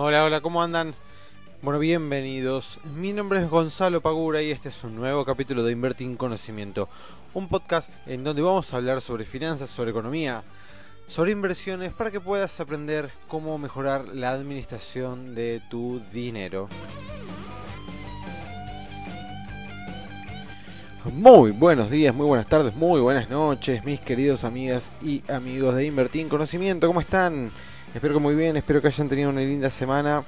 Hola, hola, ¿cómo andan? Bueno, bienvenidos. Mi nombre es Gonzalo Pagura y este es un nuevo capítulo de Invertir en Conocimiento, un podcast en donde vamos a hablar sobre finanzas, sobre economía, sobre inversiones para que puedas aprender cómo mejorar la administración de tu dinero. Muy buenos días, muy buenas tardes, muy buenas noches, mis queridos amigas y amigos de Invertir en Conocimiento. ¿Cómo están? Espero que muy bien, espero que hayan tenido una linda semana.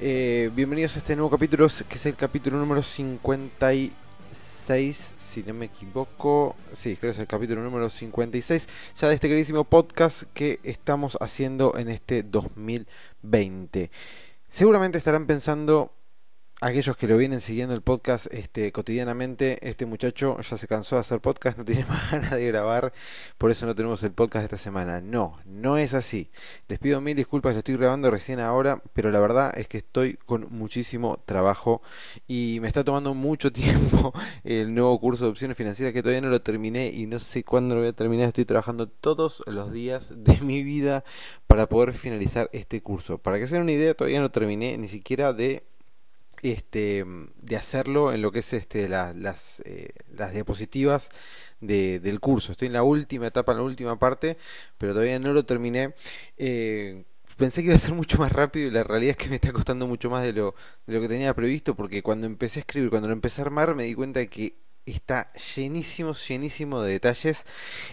Eh, bienvenidos a este nuevo capítulo, que es el capítulo número 56, si no me equivoco. Sí, creo que es el capítulo número 56, ya de este queridísimo podcast que estamos haciendo en este 2020. Seguramente estarán pensando aquellos que lo vienen siguiendo el podcast este, cotidianamente, este muchacho ya se cansó de hacer podcast, no tiene más ganas de grabar, por eso no tenemos el podcast esta semana. No, no es así. Les pido mil disculpas, lo estoy grabando recién ahora, pero la verdad es que estoy con muchísimo trabajo y me está tomando mucho tiempo el nuevo curso de opciones financieras que todavía no lo terminé y no sé cuándo lo voy a terminar. Estoy trabajando todos los días de mi vida para poder finalizar este curso. Para que se den una idea, todavía no terminé ni siquiera de este, de hacerlo en lo que es este, las, eh, las diapositivas del curso. Estoy en la última etapa, en la última parte, pero todavía no lo terminé. Eh, pensé que iba a ser mucho más rápido y la realidad es que me está costando mucho más de lo, de lo que tenía previsto porque cuando empecé a escribir, cuando lo empecé a armar, me di cuenta de que está llenísimo, llenísimo de detalles.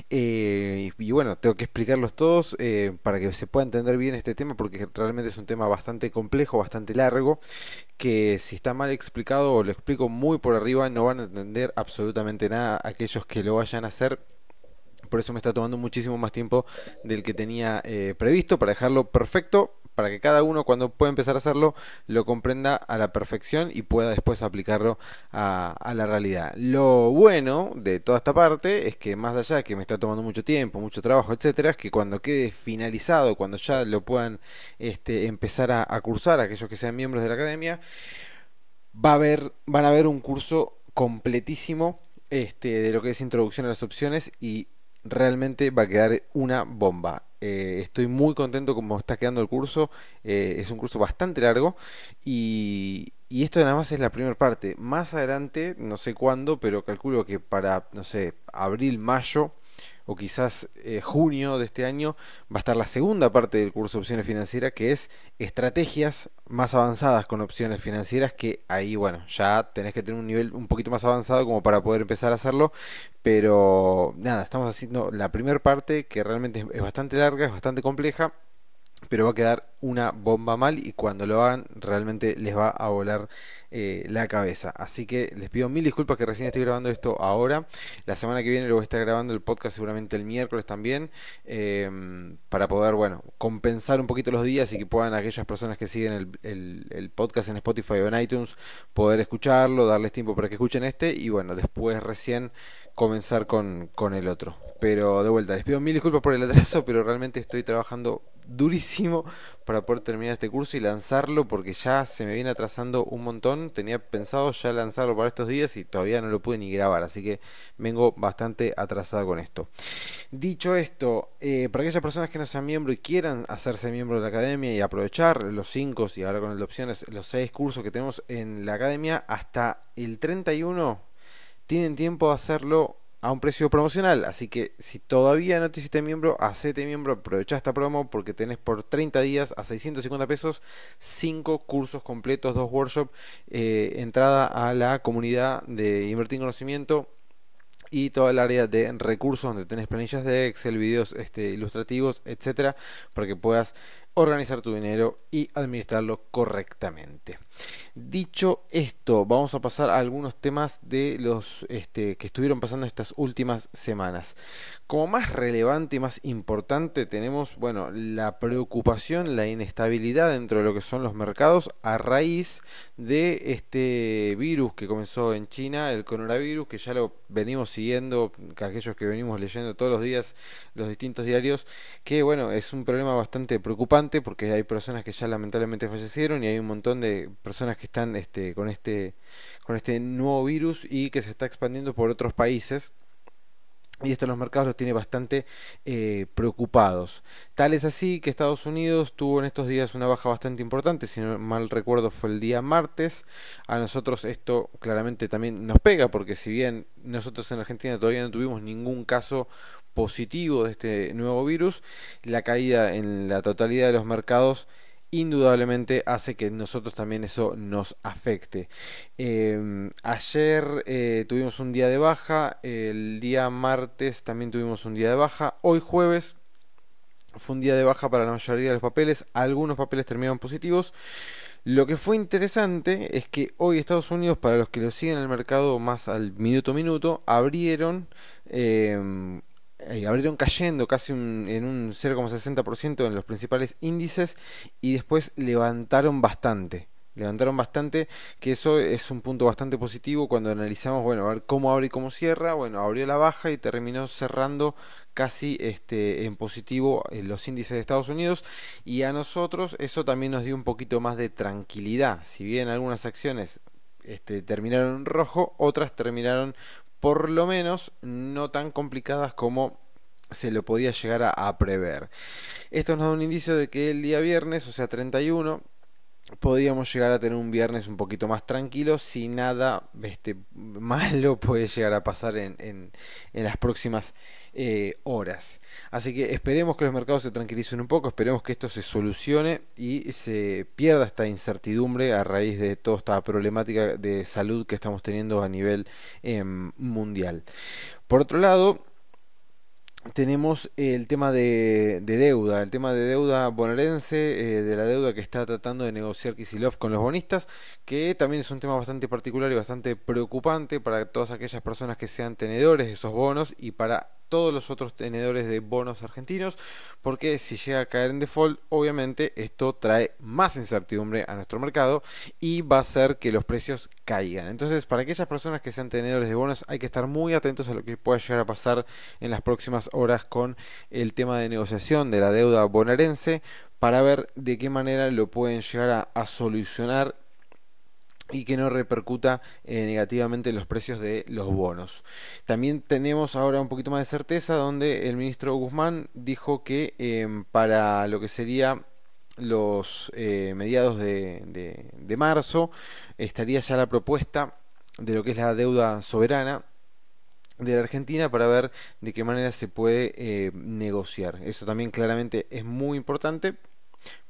Eh, y, bueno, tengo que explicarlos todos eh, para que se pueda entender bien este tema, porque realmente es un tema bastante complejo, bastante largo, que si está mal explicado o lo explico muy por arriba, no van a entender absolutamente nada aquellos que lo vayan a hacer. Por eso me está tomando muchísimo más tiempo del que tenía eh, previsto para dejarlo perfecto para que cada uno cuando pueda empezar a hacerlo lo comprenda a la perfección y pueda después aplicarlo a, la realidad. Lo bueno de toda esta parte es que más allá de que me está tomando mucho tiempo, mucho trabajo, etcétera, es que cuando quede finalizado, cuando ya lo puedan este, empezar a, a cursar aquellos que sean miembros de la academia, va a haber, van a haber un curso completísimo este, de lo que es introducción a las opciones y realmente va a quedar una bomba. Eh, estoy muy contento como está quedando el curso. Eh, es un curso bastante largo y, y esto nada más es la primera parte. Más adelante, no sé cuándo, pero calculo que para, no sé, abril, mayo o quizás eh, junio de este año va a estar la segunda parte del curso de opciones financieras que es estrategias más avanzadas con opciones financieras que ahí bueno ya tenés que tener un nivel un poquito más avanzado como para poder empezar a hacerlo. Pero nada estamos haciendo la primera parte que realmente es bastante larga es bastante compleja pero va a quedar una bomba mal y cuando lo hagan realmente les va a volar eh, la cabeza. Así que les pido mil disculpas que recién estoy grabando esto ahora. La semana que viene lo voy a estar grabando el podcast seguramente el miércoles también em, para poder, bueno, compensar un poquito los días y que puedan aquellas personas que siguen el, el podcast en Spotify o en iTunes poder escucharlo, darles tiempo para que escuchen este y bueno, después recién comenzar con, con el otro. Pero de vuelta, les pido mil disculpas por el atraso, pero realmente estoy trabajando durísimo para poder terminar este curso y lanzarlo porque ya se me viene atrasando un montón. Tenía pensado ya lanzarlo para estos días y todavía no lo pude ni grabar, así que vengo bastante atrasado con esto. Dicho esto, eh, para aquellas personas que no sean miembro y quieran hacerse miembro de la academia y aprovechar los 5 y ahora con el de opciones los 6 cursos que tenemos en la academia hasta el 31 tienen tiempo de hacerlo a un precio promocional. Así que si todavía no te hiciste miembro, hacete miembro, aprovecha esta promo porque tenés por 30 días a 650 pesos 5 cursos completos, 2 workshops, eh, entrada a la comunidad de Invertir en Conocimiento y toda el área de recursos donde tenés planillas de Excel, videos este, ilustrativos, etcétera, para que puedas organizar tu dinero y administrarlo correctamente. Dicho esto, vamos a pasar a algunos temas de los este, que estuvieron pasando estas últimas semanas. Como más relevante y más importante tenemos, bueno, la preocupación, la inestabilidad dentro de lo que son los mercados a raíz de este virus que comenzó en China, el coronavirus, que ya lo venimos siguiendo, aquellos que venimos leyendo todos los días los distintos diarios, que bueno, es un problema bastante preocupante porque hay personas que ya lamentablemente fallecieron y hay un montón de personas que están este, con, este, con este nuevo virus y que se está expandiendo por otros países. y esto los mercados los tiene bastante eh, preocupados. Tal es así que Estados Unidos tuvo en estos días una baja bastante importante, si no mal recuerdo fue el día martes. A nosotros esto claramente también nos pega, porque si bien nosotros en Argentina todavía no tuvimos ningún caso positivo de este nuevo virus, la caída en la totalidad de los mercados indudablemente hace que nosotros también eso nos afecte. Em, ayer eh, tuvimos un día de baja, el día martes también tuvimos un día de baja, hoy jueves fue un día de baja para la mayoría de los papeles, algunos papeles terminaron positivos. Lo que fue interesante es que hoy Estados Unidos, para los que lo siguen en el mercado más al minuto a minuto, abrieron eh, abrieron cayendo casi en un 0,60% en los principales índices y después levantaron bastante. Levantaron bastante, que eso es un punto bastante positivo cuando analizamos, bueno, a ver cómo abre y cómo cierra. Bueno, abrió la baja y terminó cerrando casi este, en positivo en los índices de Estados Unidos y a nosotros eso también nos dio un poquito más de tranquilidad. Si bien algunas acciones este, terminaron en rojo, otras terminaron por lo menos no tan complicadas como se lo podía llegar a, prever. Esto nos da un indicio de que el día viernes, o sea 31, podríamos llegar a tener un viernes un poquito más tranquilo si nada este, malo puede llegar a pasar en, en, las próximas eh, horas. Así que esperemos que los mercados se tranquilicen un poco, esperemos que esto se solucione y se pierda esta incertidumbre a raíz de toda esta problemática de salud que estamos teniendo a nivel em, mundial. Por otro lado, tenemos el tema de, deuda, el tema de deuda bonaerense, eh, de la deuda que está tratando de negociar Kisilov con los bonistas, que también es un tema bastante particular y bastante preocupante para todas aquellas personas que sean tenedores de esos bonos y para todos los otros tenedores de bonos argentinos, porque si llega a caer en default, obviamente esto trae más incertidumbre a nuestro mercado y va a hacer que los precios caigan. Entonces, para aquellas personas que sean tenedores de bonos, hay que estar muy atentos a lo que pueda llegar a pasar en las próximas horas con el tema de negociación de la deuda bonaerense para ver de qué manera lo pueden llegar a, solucionar y que no repercuta eh, negativamente en los precios de los bonos. También tenemos ahora un poquito más de certeza donde el ministro Guzmán dijo que em, para lo que sería los eh, mediados de, de marzo estaría ya la propuesta de lo que es la deuda soberana de la Argentina para ver de qué manera se puede eh, negociar. Eso también claramente es muy importante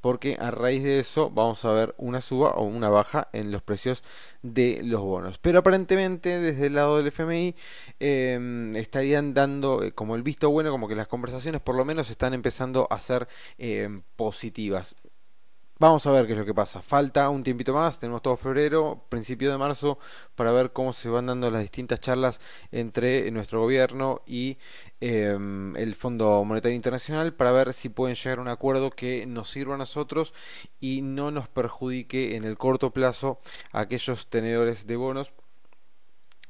porque a raíz de eso vamos a ver una suba o una baja en los precios de los bonos. Pero aparentemente desde el lado del FMI em, estarían dando eh, como el visto bueno, como que las conversaciones por lo menos están empezando a ser em, positivas. Vamos a ver qué es lo que pasa. Falta un tiempito más, tenemos todo febrero, principio de marzo, para ver cómo se van dando las distintas charlas entre nuestro gobierno y em, el Fondo Monetario Internacional para ver si pueden llegar a un acuerdo que nos sirva a nosotros y no nos perjudique en el corto plazo a aquellos tenedores de bonos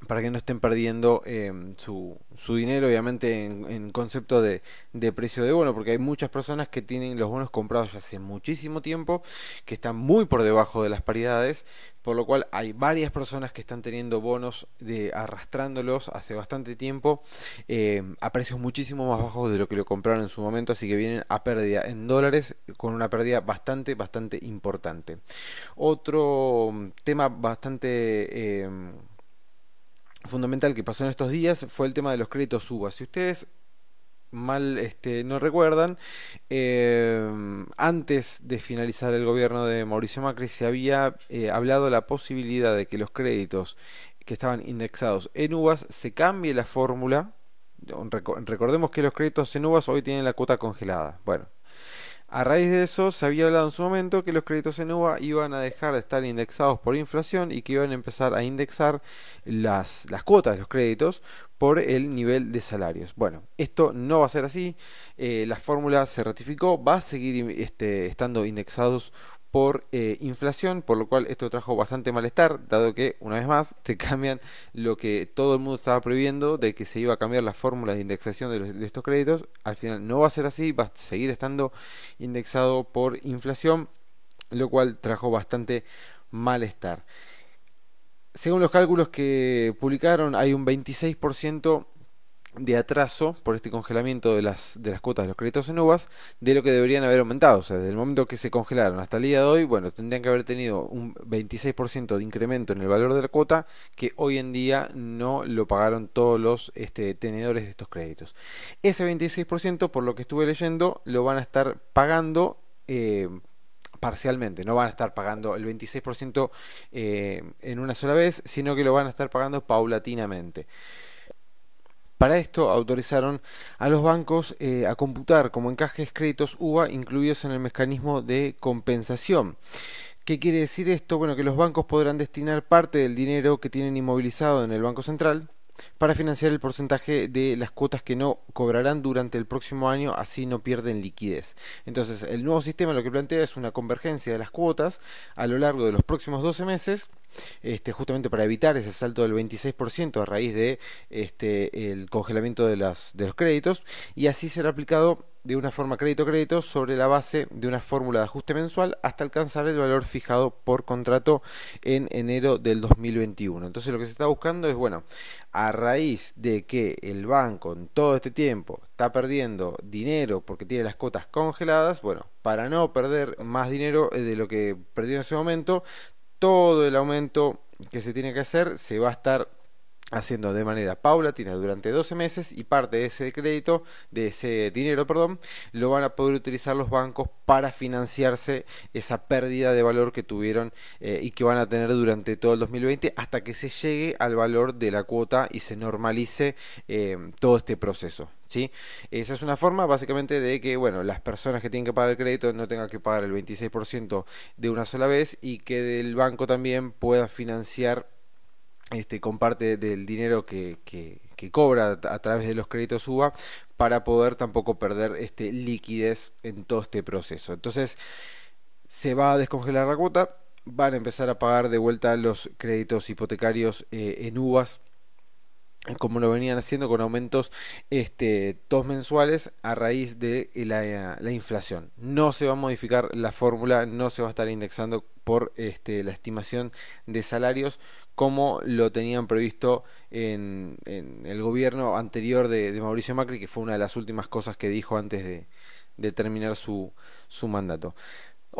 para que no estén perdiendo em, su, su, dinero, obviamente en, concepto de, de, precio de bono, porque hay muchas personas que tienen los bonos comprados ya hace muchísimo tiempo, que están muy por debajo de las paridades, por lo cual hay varias personas que están teniendo bonos de arrastrándolos hace bastante tiempo em, a precios muchísimo más bajos de lo que lo compraron en su momento, así que vienen a pérdida en dólares con una pérdida bastante, bastante importante. Otro tema bastante em, fundamental que pasó en estos días fue el tema de los créditos UBA. Si ustedes mal este, no recuerdan, eh, antes de finalizar el gobierno de Mauricio Macri se había eh, hablado la posibilidad de que los créditos que estaban indexados en uvas se cambie la fórmula. Recordemos que los créditos en uvas hoy tienen la cuota congelada. Bueno, a raíz de eso, se había hablado en su momento que los créditos en UVA iban a dejar de estar indexados por inflación y que iban a empezar a indexar las, las cuotas de los créditos por el nivel de salarios. Bueno, esto no va a ser así. Eh, la fórmula se ratificó, va a seguir este, estando indexados por eh, inflación, por lo cual esto trajo bastante malestar, dado que, una vez más, te cambian lo que todo el mundo estaba previendo, de que se iba a cambiar la fórmula de indexación de, estos créditos, al final no va a ser así, va a seguir estando indexado por inflación, lo cual trajo bastante malestar. Según los cálculos que publicaron, hay un 26% de atraso por este congelamiento de las, de las cuotas de los créditos en uvas de lo que deberían haber aumentado. O sea, desde el momento que se congelaron hasta el día de hoy, bueno, tendrían que haber tenido un 26% de incremento en el valor de la cuota que hoy en día no lo pagaron todos los este, tenedores de estos créditos. Ese 26%, por lo que estuve leyendo, lo van a estar pagando. Eh, parcialmente, no van a estar pagando el 26% eh, en una sola vez, sino que lo van a estar pagando paulatinamente. Para esto autorizaron a los bancos eh, a computar como encajes créditos UVA incluidos en el mecanismo de compensación. ¿Qué quiere decir esto? Bueno, que los bancos podrán destinar parte del dinero que tienen inmovilizado en el Banco Central para financiar el porcentaje de las cuotas que no cobrarán durante el próximo año, así no pierden liquidez. Entonces, el nuevo sistema lo que plantea es una convergencia de las cuotas a lo largo de los próximos 12 meses este, justamente para evitar ese salto del 26% a raíz de este, el congelamiento de, las, de los créditos y así será aplicado de una forma crédito-crédito sobre la base de una fórmula de ajuste mensual hasta alcanzar el valor fijado por contrato en enero del 2021. Entonces lo que se está buscando es, bueno, a raíz de que el banco en todo este tiempo está perdiendo dinero porque tiene las cotas congeladas, bueno, para no perder más dinero de lo que perdió en ese momento, todo el aumento que se tiene que hacer se va a estar haciendo de manera paulatina durante 12 meses y parte de ese crédito, de ese dinero, perdón, lo van a poder utilizar los bancos para financiarse esa pérdida de valor que tuvieron eh, y que van a tener durante todo el 2020 hasta que se llegue al valor de la cuota y se normalice eh, todo este proceso. ¿sí? Esa es una forma básicamente de que bueno, las personas que tienen que pagar el crédito no tengan que pagar el 26% de una sola vez y que el banco también pueda financiar este, con parte del dinero que, que, cobra a través de los créditos UBA para poder tampoco perder este, liquidez en todo este proceso. Entonces se va a descongelar la cuota, van a empezar a pagar de vuelta los créditos hipotecarios eh, en uvas como lo venían haciendo con aumentos este, todos mensuales a raíz de la, inflación. No se va a modificar la fórmula, no se va a estar indexando por este, la estimación de salarios como lo tenían previsto en, el gobierno anterior de, Mauricio Macri, que fue una de las últimas cosas que dijo antes de, terminar su, su mandato.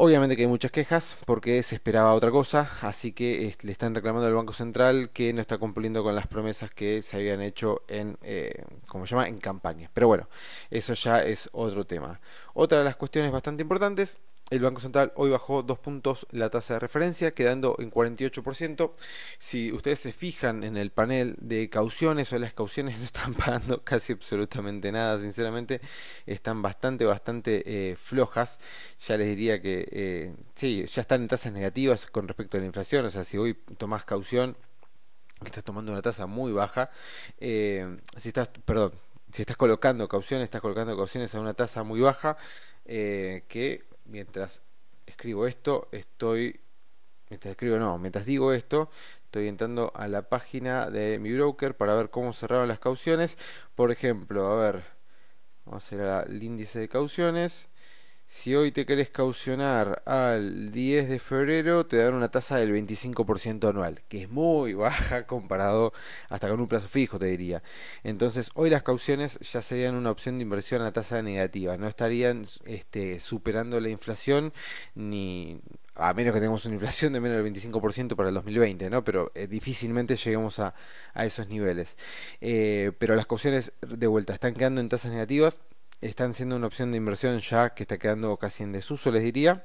Obviamente que hay muchas quejas porque se esperaba otra cosa, así que le están reclamando al Banco Central que no está cumpliendo con las promesas que se habían hecho en, eh, se llama?, en campaña. Pero bueno, eso ya es otro tema. Otra de las cuestiones bastante importantes el Banco Central hoy bajó dos puntos la tasa de referencia, quedando en 48%. Si ustedes se fijan en el panel de cauciones, o las cauciones no están pagando casi absolutamente nada, sinceramente, están bastante, bastante eh, flojas. Ya les diría que eh, sí, ya están en tasas negativas con respecto a la inflación. O sea, si hoy tomás caución, estás tomando una tasa muy baja. Eh, si estás, perdón, si estás colocando cauciones, estás colocando cauciones a una tasa muy baja, que mientras escribo esto, estoy, mientras escribo no, mientras digo esto, estoy entrando a la página de mi broker para ver cómo cerraron las cauciones. Por ejemplo, a ver, vamos a hacer el índice de cauciones. Si hoy te querés caucionar al 10 de febrero, te dan una tasa del 25% anual, que es muy baja comparado hasta con un plazo fijo, te diría. Entonces, hoy las cauciones ya serían una opción de inversión a tasa negativa, no estarían este, superando la inflación ni a menos que tengamos una inflación de menos del 25% para el 2020, ¿no? Pero eh, difícilmente lleguemos a, a esos niveles. Eh, pero las cauciones de vuelta están quedando en tasas negativas están siendo una opción de inversión ya que está quedando casi en desuso, les diría.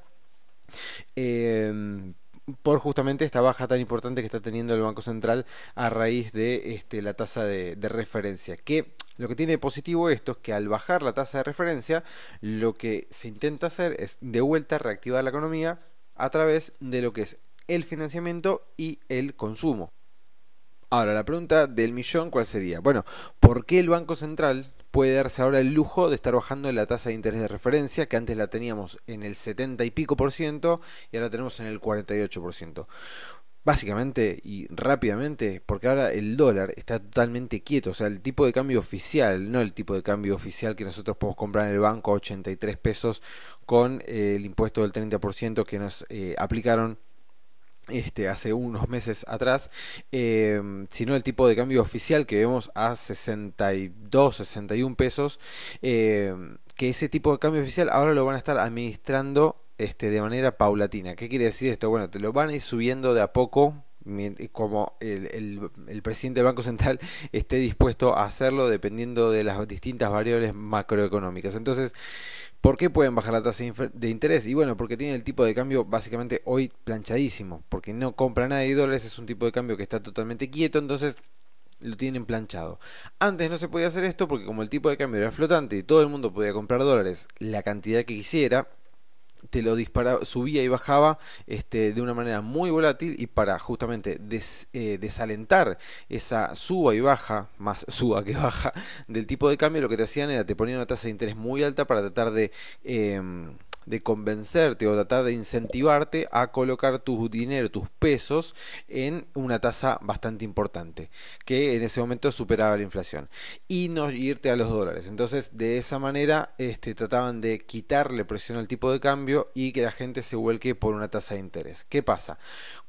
Em, por justamente esta baja tan importante que está teniendo el Banco Central a raíz de este, la tasa de, referencia. Que lo que tiene de positivo esto es que al bajar la tasa de referencia, lo que se intenta hacer es de vuelta reactivar la economía a través de lo que es el financiamiento y el consumo. Ahora, la pregunta del millón, ¿cuál sería? Bueno, ¿por qué el Banco Central puede darse ahora el lujo de estar bajando la tasa de interés de referencia, que antes la teníamos en el 70 y pico por ciento y ahora tenemos en el 48 por ciento. Básicamente y rápidamente, porque ahora el dólar está totalmente quieto, o sea, el tipo de cambio oficial, no el tipo de cambio oficial que nosotros podemos comprar en el banco a 83 pesos con eh, el impuesto del 30% que nos eh, aplicaron este, hace unos meses atrás, em, sino el tipo de cambio oficial que vemos a 62, 61 pesos, em, que ese tipo de cambio oficial ahora lo van a estar administrando este, de manera paulatina. ¿Qué quiere decir esto? Bueno, te lo van a ir subiendo de a poco como el, el, presidente del Banco Central esté dispuesto a hacerlo dependiendo de las distintas variables macroeconómicas. Entonces, ¿Por qué pueden bajar la tasa de interés? Y bueno, porque tiene el tipo de cambio básicamente hoy planchadísimo, porque no compra nada de dólares, es un tipo de cambio que está totalmente quieto, entonces lo tienen planchado. Antes no se podía hacer esto porque como el tipo de cambio era flotante y todo el mundo podía comprar dólares la cantidad que quisiera, te lo disparaba, subía y bajaba este, de una manera muy volátil y para justamente eh, desalentar esa suba y baja, más suba que baja del tipo de cambio, lo que te hacían era te ponían una tasa de interés muy alta para tratar de... Em, de convencerte o tratar de incentivarte a colocar tu dinero, tus pesos en una tasa bastante importante, que en ese momento superaba la inflación, y no irte a los dólares. Entonces, de esa manera, este, trataban de quitarle presión al tipo de cambio y que la gente se vuelque por una tasa de interés. ¿Qué pasa?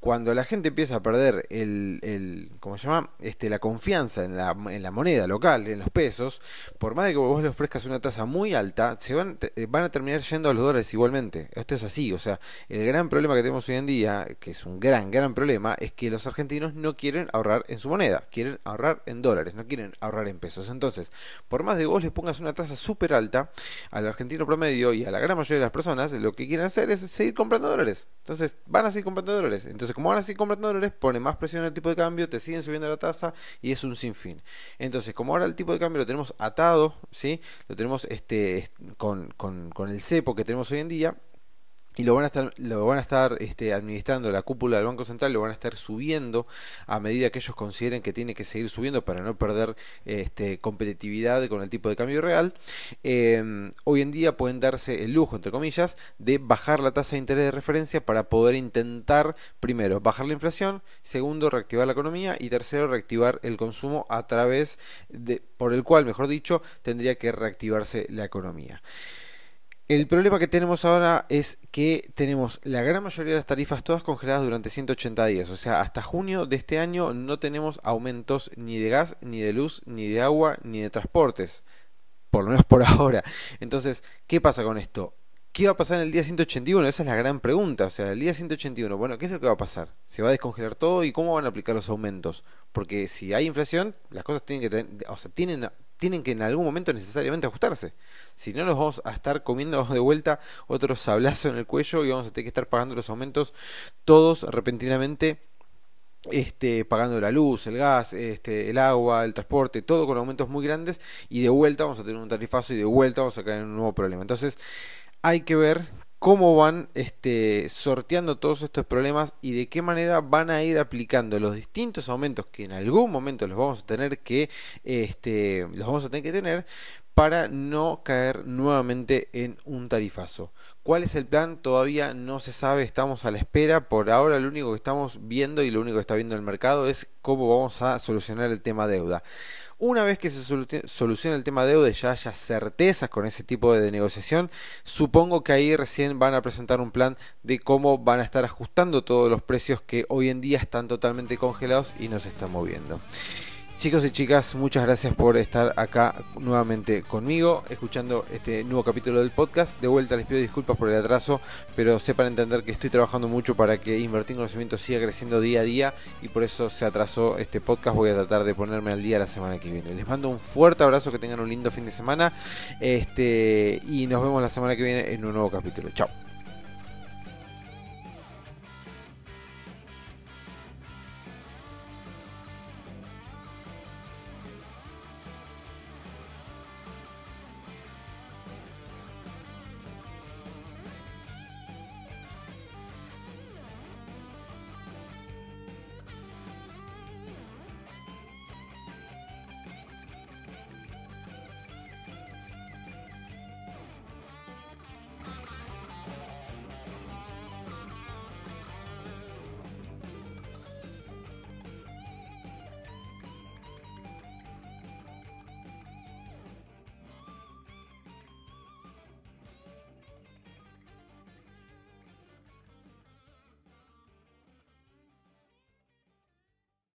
Cuando la gente empieza a perder el, el ¿cómo se llama? Este, la confianza en la, en la moneda local, en los pesos, por más de que vos le ofrezcas una tasa muy alta, se van, van a terminar yendo a los dólares igualmente. Esto es así, o sea, el gran problema que tenemos hoy en día, que es un gran, gran problema, es que los argentinos no quieren ahorrar en su moneda, quieren ahorrar en dólares, no quieren ahorrar en pesos. Entonces, por más de vos les pongas una tasa súper alta al argentino promedio y a la gran mayoría de las personas, lo que quieren hacer es seguir comprando dólares. Entonces, van a seguir comprando dólares. Entonces, como van a seguir comprando dólares, pone más presión el tipo de cambio, te siguen subiendo la tasa y es un sinfín. Entonces, como ahora el tipo de cambio lo tenemos atado, ¿sí? Lo tenemos este, con, con, con el cepo que tenemos hoy en día, y lo van a estar, lo van a estar este, administrando la cúpula del Banco Central, lo van a estar subiendo a medida que ellos consideren que tiene que seguir subiendo para no perder este, competitividad con el tipo de cambio real. Em, hoy en día pueden darse el lujo, entre comillas, de bajar la tasa de interés de referencia para poder intentar, primero, bajar la inflación, segundo, reactivar la economía y tercero, reactivar el consumo a través de, por el cual, mejor dicho, tendría que reactivarse la economía. El problema que tenemos ahora es que tenemos la gran mayoría de las tarifas todas congeladas durante 180 días. O sea, hasta junio de este año no tenemos aumentos ni de gas, ni de luz, ni de agua, ni de transportes. Por lo menos por ahora. Entonces, ¿qué pasa con esto? ¿Qué va a pasar en el día 181? Esa es la gran pregunta. O sea, el día 181, bueno, ¿qué es lo que va a pasar? ¿Se va a descongelar todo y cómo van a aplicar los aumentos? Porque si hay inflación, las cosas tienen que tener, o sea, tienen tienen que en algún momento necesariamente ajustarse. Si no, nos vamos a estar comiendo de vuelta otro sablazo en el cuello y vamos a tener que estar pagando los aumentos todos repentinamente. Este, pagando la luz, el gas, este, el agua, el transporte, todo con aumentos muy grandes y de vuelta vamos a tener un tarifazo y de vuelta vamos a caer en un nuevo problema. Entonces hay que ver cómo van este, sorteando todos estos problemas y de qué manera van a ir aplicando los distintos aumentos que en algún momento los vamos a tener que este, los vamos a tener que tener para no caer nuevamente en un tarifazo. ¿Cuál es el plan? Todavía no se sabe, estamos a la espera. Por ahora lo único que estamos viendo y lo único que está viendo el mercado es cómo vamos a solucionar el tema deuda. Una vez que se solucione el tema deuda y ya haya certezas con ese tipo de negociación, supongo que ahí recién van a presentar un plan de cómo van a estar ajustando todos los precios que hoy en día están totalmente congelados y no se están moviendo. Chicos y chicas, muchas gracias por estar acá nuevamente conmigo, escuchando este nuevo capítulo del podcast. De vuelta les pido disculpas por el atraso, pero sepan entender que estoy trabajando mucho para que Invertir en Conocimiento siga creciendo día a día y por eso se atrasó este podcast. Voy a tratar de ponerme al día la semana que viene. Les mando un fuerte abrazo, que tengan un lindo fin de semana este, y nos vemos la semana que viene en un nuevo capítulo. Chao.